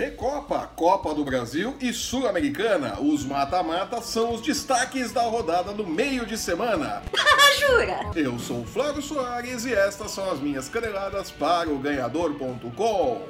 Recopa, Copa do Brasil e Sul-Americana. Os mata-matas são os destaques da rodada do meio de semana. Jura? Eu sou o Flávio Soares e estas são as minhas caneladas para o ganhador.com.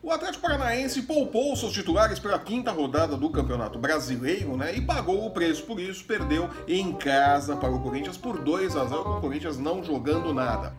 O Atlético Paranaense poupou seus titulares para a quinta rodada do Campeonato Brasileiro, né? E pagou o preço por isso, perdeu em casa para o Corinthians por 2 a 0, com o Corinthians não jogando nada.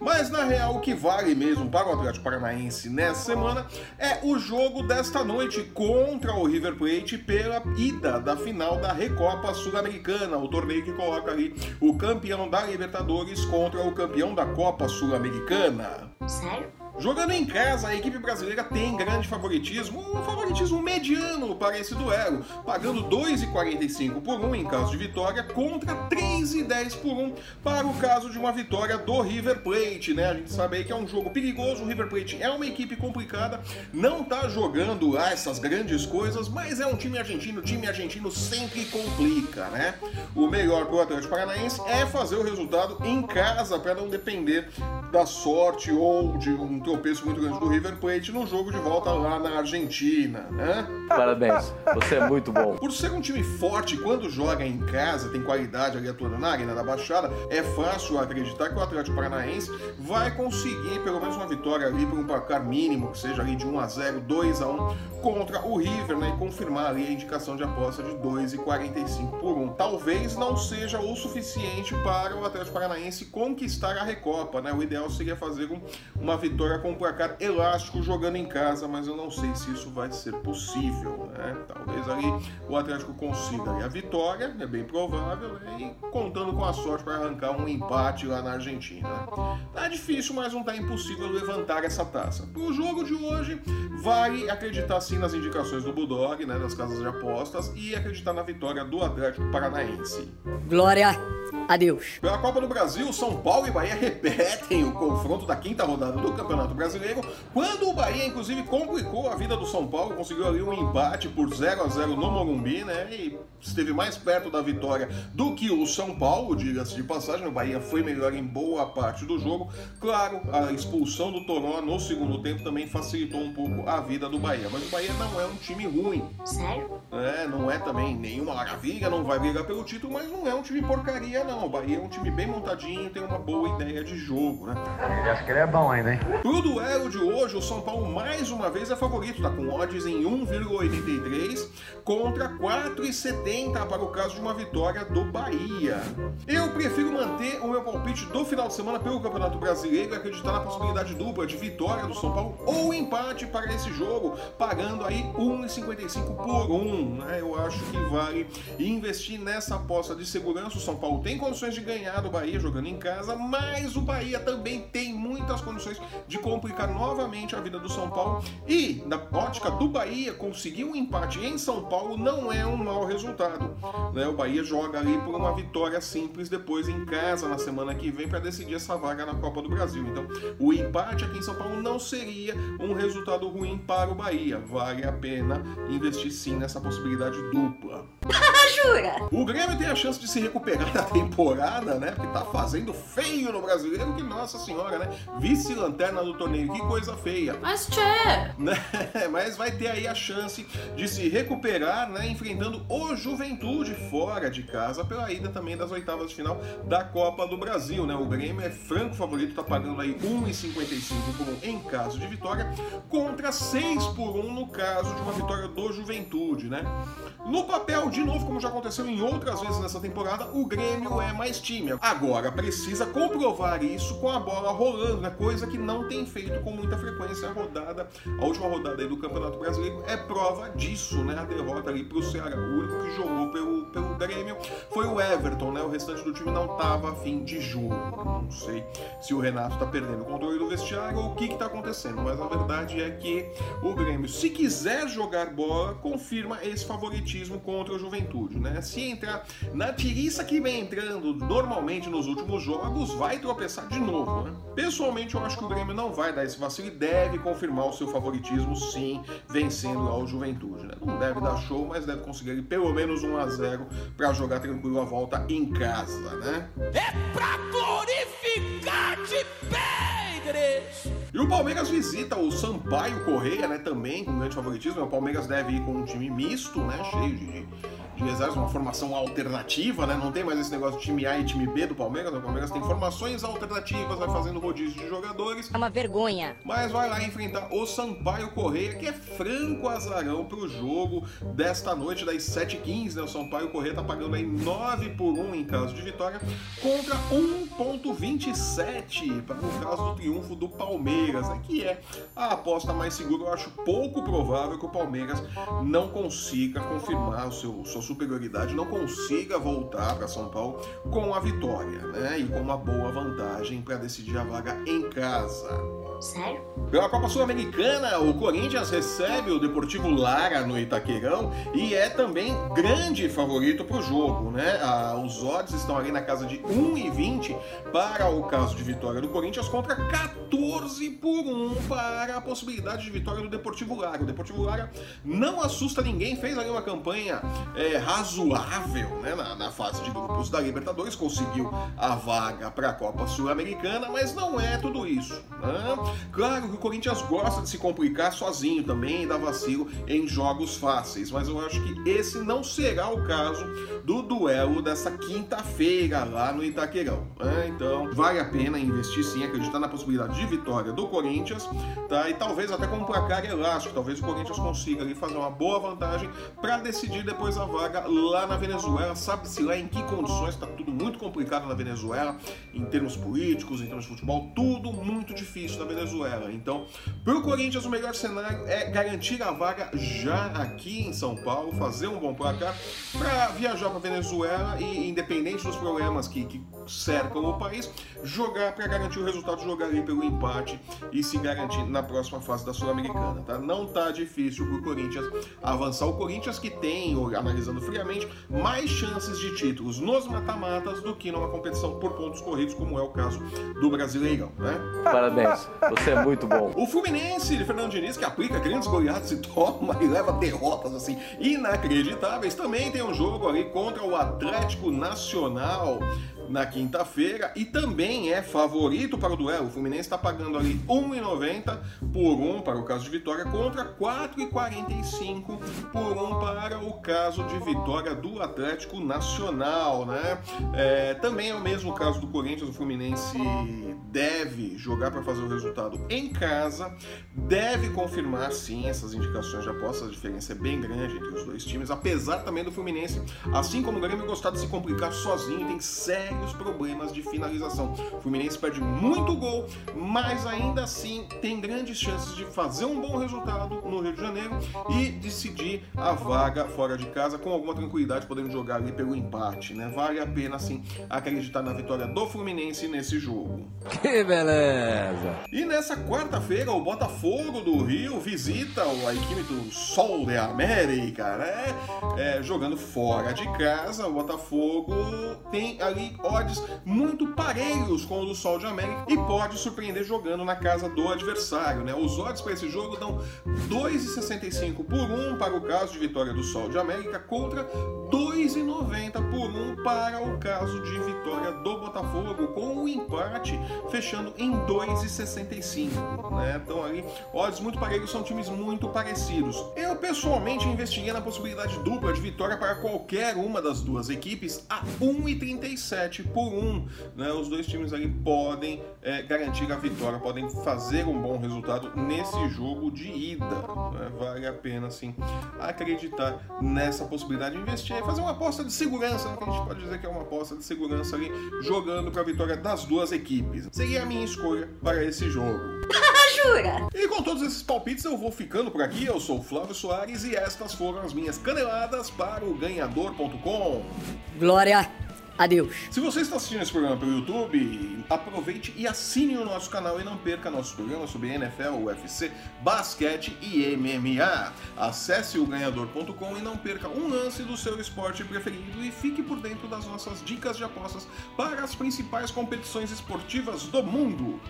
Mas na real, o que vale mesmo para o Atlético Paranaense nessa semana é o jogo desta noite contra o River Plate pela ida da final da Recopa Sul-Americana, o torneio que coloca ali o campeão da Libertadores contra o campeão da Copa Sul-Americana. Sério? Jogando em casa, a equipe brasileira tem grande favoritismo, um favoritismo mediano para esse duelo, pagando 2,45 por 1 em caso de vitória contra 3,10 por 1 para o caso de uma vitória do River Plate, né? A gente sabe aí que é um jogo perigoso, o River Plate é uma equipe complicada, não tá jogando lá essas grandes coisas, mas é um time argentino, o time argentino sempre complica, né? O melhor pro Atlético Paranaense é fazer o resultado em casa para não depender da sorte ou de um tropeço muito grande do River Plate no jogo de volta lá na Argentina, né? Parabéns, você é muito bom. Por ser um time forte, quando joga em casa, tem qualidade ali atuando na arena da Baixada, é fácil acreditar que o Atlético Paranaense vai conseguir pelo menos uma vitória ali por um placar mínimo, que seja ali de 1 a 0, 2 a 1 contra o River, né? E confirmar ali a indicação de aposta de 2,45 por 1. Talvez não seja o suficiente para o Atlético Paranaense conquistar a Recopa, né? O ideal seria fazer um, uma vitória com um placar elástico jogando em casa, mas eu não sei se isso vai ser possível, né? Talvez ali o Atlético consiga a vitória, é bem provável, e contando com a sorte para arrancar um empate lá na Argentina. Tá difícil, mas não tá impossível levantar essa taça. Pro jogo de hoje, vale acreditar sim nas indicações do Bulldog, né, das casas de apostas, e acreditar na vitória do Atlético Paranaense. Glória a Deus. Pela Copa do Brasil, São Paulo e Bahia repetem o confronto da quinta rodada do Campeonato Brasileiro, quando o Bahia, inclusive, complicou a vida do São Paulo, conseguiu ali um empate por 0 a 0 no Morumbi, né? E esteve mais perto da vitória do que o São Paulo, diga-se de passagem. O Bahia foi melhor em boa parte do jogo. Claro, a expulsão do Toró no segundo tempo também facilitou um pouco a vida do Bahia. Mas o Bahia não é um time ruim. Sério? É, não é também nenhuma maravilha, não vai brigar pelo título, mas não é um time porcaria, não. O Bahia é um time bem montadinho, tem uma boa ideia de jogo, né? Ele acha que ele é bom ainda, hein? Pro duelo de hoje, o São Paulo mais uma vez é favorito, tá com odds em 1,83 contra 4,70 para o caso de uma vitória do Bahia. Eu prefiro manter o meu palpite do final de semana pelo Campeonato Brasileiro e acreditar na possibilidade dupla de vitória do São Paulo ou empate para esse jogo, pagando aí 1,55 por 1. Né? Eu acho que vale investir nessa aposta de segurança. O São Paulo tem condições de ganhar do Bahia jogando em casa, mas o Bahia também tem muitas condições de complicar novamente a vida do São Paulo. E, na ótica do Bahia, conseguir um empate em São Paulo não é um mau resultado. Né? O Bahia joga ali por uma vitória simples depois em casa na semana que vem para decidir essa vaga na Copa do Brasil. Então, o empate aqui em São Paulo não seria um resultado ruim para o Bahia. Vale a pena investir sim nessa possibilidade dupla. Jura? O Grêmio tem a chance de se recuperar da temporada, né? Porque tá fazendo feio no brasileiro, que nossa senhora, né? Vice-lanterna do torneio, que coisa feia. Mas tchê! Né? Mas vai ter aí a chance de se recuperar, né? Enfrentando o Juventude fora de casa, pela ida também das oitavas de final da Copa do Brasil, né? O Grêmio é franco favorito, tá pagando aí 1,55 por 1 em caso de vitória, contra 6 por 1 no caso de uma vitória do Juventude, né? No papel, de novo, como já aconteceu em outras vezes nessa temporada, o Grêmio é mais time. Agora precisa comprovar isso com a bola rolando, né? Coisa que não tem feito com muita frequência a rodada, a última rodada aí do Campeonato Brasileiro é prova disso, né? A derrota ali pro Ceará, o único que jogou pelo, pelo Grêmio foi o Everton, né? O restante do time não tava afim de jogo. Não sei se o Renato tá perdendo o controle do vestiário ou o que que tá acontecendo, mas a verdade é que o Grêmio, se quiser jogar bola, confirma esse favoritismo contra o Juventude, né? Se entrar na tiriça que vem entrando normalmente nos últimos jogos, vai tropeçar de novo. Né? Pessoalmente, eu acho que o Grêmio não vai dar esse vacilo e deve confirmar o seu favoritismo, sim, vencendo ao Juventude. Né? Não deve dar show, mas deve conseguir pelo menos 1 a 0 para jogar tranquilo a volta em casa, né? É pra glorificar de Pedres! E o Palmeiras visita o Sampaio Correia, né? Também com grande favoritismo. O Palmeiras deve ir com um time misto, né? Cheio de de reservas, uma formação alternativa, né? Não tem mais esse negócio de time A e time B do Palmeiras. O Palmeiras tem formações alternativas, vai fazendo rodízio de jogadores. É uma vergonha. Mas vai lá enfrentar o Sampaio Correia, que é franco azarão pro jogo desta noite, das 7h15, né? O Sampaio Correia tá pagando aí 9 por 1 em caso de vitória, contra 1.27 para no caso do triunfo do Palmeiras, né? Que é a aposta mais segura. Eu acho pouco provável que o Palmeiras não consiga confirmar o seu, seu superioridade não consiga voltar para São Paulo com a vitória, né? E com uma boa vantagem para decidir a vaga em casa. Sério? Pela Copa Sul-Americana, o Corinthians recebe o Deportivo Lara no Itaquerão e é também grande favorito para o jogo, né? Ah, os odds estão ali na casa de 1,20 para o caso de vitória do Corinthians contra 14 por 1 para a possibilidade de vitória do Deportivo Lara. O Deportivo Lara não assusta ninguém, fez ali uma campanha é, razoável né? na, na fase de grupos da Libertadores, conseguiu a vaga para a Copa Sul-Americana, mas não é tudo isso. Né? Claro que o Corinthians gosta de se complicar sozinho também e dar vacilo em jogos fáceis, mas eu acho que esse não será o caso do duelo dessa quinta-feira lá no Itaquerão. Né? Então vale a pena investir sim, acreditar na possibilidade de vitória do Corinthians, tá? E talvez até com um placar elástico, talvez o Corinthians consiga ali fazer uma boa vantagem para decidir depois a vaga lá na Venezuela. Sabe-se lá em que condições, está tudo muito complicado na Venezuela, em termos políticos, em termos de futebol, tudo muito difícil na Venezuela. Então, para o Corinthians, o melhor cenário é garantir a vaga já aqui em São Paulo, fazer um bom placar para viajar para Venezuela e, independente dos problemas que, que cercam o país, jogar para garantir o resultado, jogar ali pelo empate e se garantir na próxima fase da Sul-Americana, tá? Não tá difícil para o Corinthians avançar. O Corinthians que tem, analisando friamente, mais chances de títulos nos mata-matas do que numa competição por pontos corridos, como é o caso do Brasileirão, né? Parabéns, você é muito bom. O Fluminense de Fernando Diniz, que aplica grandes goleadas e toma e leva derrotas assim inacreditáveis, também tem um jogo ali contra o Atlético Nacional na quinta-feira e também é favorito para o duelo. O Fluminense está pagando ali 1,90 por um para o caso de vitória contra 4,45 por um para o caso de vitória do Atlético Nacional, né? É, também é o mesmo caso do Corinthians. O Fluminense deve jogar para fazer o resultado em casa, deve confirmar sim essas indicações de aposta. A diferença é bem grande entre os dois times, apesar também do Fluminense, assim como o Grêmio, gostar de se complicar sozinho, tem sério sérios problemas de finalização. O Fluminense perde muito gol, mas ainda assim tem grandes chances de fazer um bom resultado no Rio de Janeiro e decidir a vaga fora de casa com alguma tranquilidade, podendo jogar ali pelo empate, né? Vale a pena sim acreditar na vitória do Fluminense nesse jogo. Que beleza! E nessa quarta-feira, o Botafogo do Rio visita a equipe do Sol de América, né? É, jogando fora de casa, o Botafogo tem ali odds muito parelhos com o do Sol de América e pode surpreender jogando na casa do adversário. Né? Os odds para esse jogo dão 2,65 por 1 para o caso de vitória do Sol de América contra 2,90 por 1 para o caso de vitória do Botafogo, com o empate fechando em 2,65. Né? Então ali, odds muito parelhos, são times muito parecidos. Eu pessoalmente investiria na possibilidade dupla de vitória para qualquer uma das duas equipes a 1,37 por 1. Né? Os dois times ali podem é, garantir a vitória, podem fazer um bom resultado nesse jogo de ida. Né? Vale a pena sim acreditar nessa possibilidade de investir e fazer uma aposta de segurança, né? a gente pode dizer que é uma aposta de segurança ali, jogando para a vitória das duas equipes. Seria a minha escolha para esse jogo. Jura? E com todos esses palpites eu vou ficando por aqui. Eu sou o Flávio Soares e estas foram as minhas caneladas para o ganhador.com. Glória Adeus. Se você está assistindo esse programa pelo YouTube, aproveite e assine o nosso canal e não perca nossos programas sobre NFL, UFC, basquete e MMA. Acesse o ganhador.com e não perca um lance do seu esporte preferido e fique por dentro das nossas dicas de apostas para as principais competições esportivas do mundo.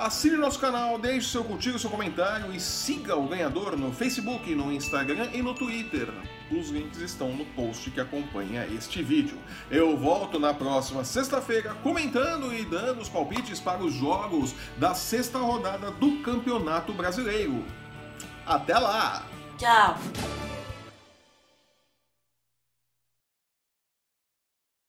Assine nosso canal, deixe seu curtir, seu comentário e siga o ganhador no Facebook, no Instagram e no Twitter. Os links estão no post que acompanha este vídeo. Eu volto na próxima sexta-feira comentando e dando os palpites para os jogos da sexta rodada do Campeonato Brasileiro. Até lá! Tchau.